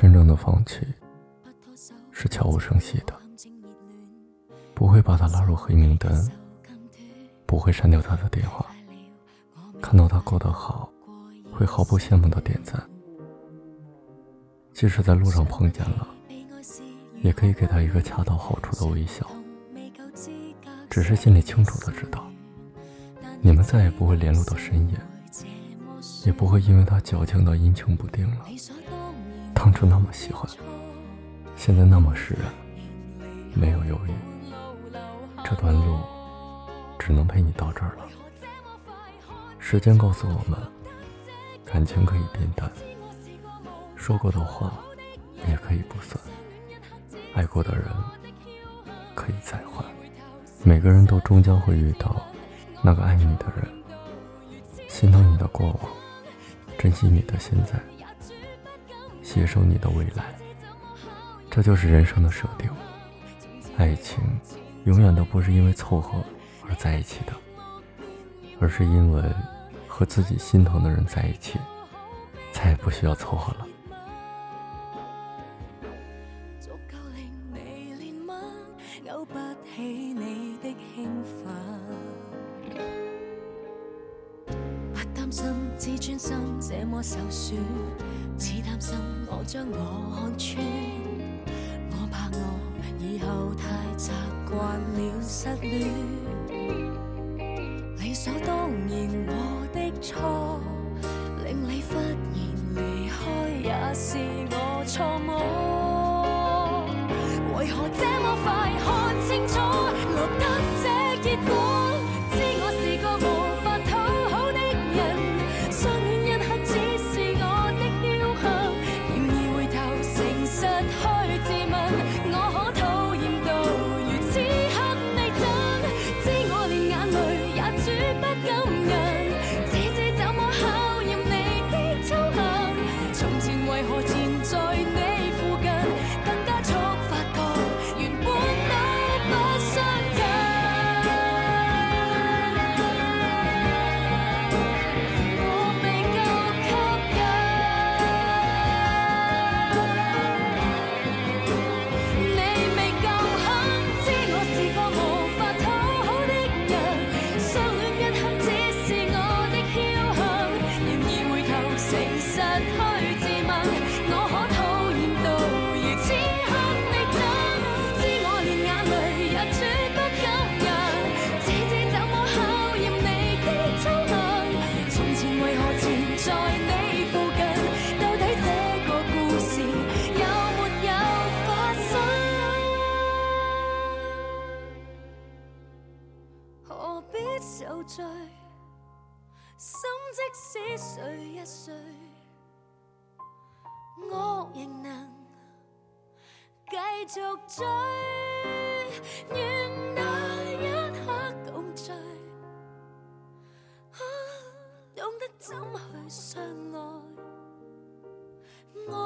真正的放弃是悄无声息的，不会把他拉入黑名单，不会删掉他的电话，看到他过得好，会毫不羡慕的点赞。即使在路上碰见了，也可以给他一个恰到好处的微笑。只是心里清楚的知道，你们再也不会联络到深夜，也不会因为他矫情到阴晴不定了。当初那么喜欢，现在那么释然，没有犹豫。这段路只能陪你到这儿了。时间告诉我们，感情可以变淡，说过的话也可以不算，爱过的人可以再换。每个人都终将会遇到那个爱你的人，心疼你的过往，珍惜你的现在。接受你的未来，这就是人生的设定。爱情永远都不是因为凑合而在一起的，而是因为和自己心疼的人在一起，再也不需要凑合了。心自尊心这么受损，只担心我将我看穿。我怕我以后太习惯了。失恋，理所当然我的错，令你忽然离开也是我错误。为何这么快看清楚，落得这结果？何必受罪，心即使碎一碎，我仍能继续追。愿那一刻共聚，懂得怎去相爱，爱。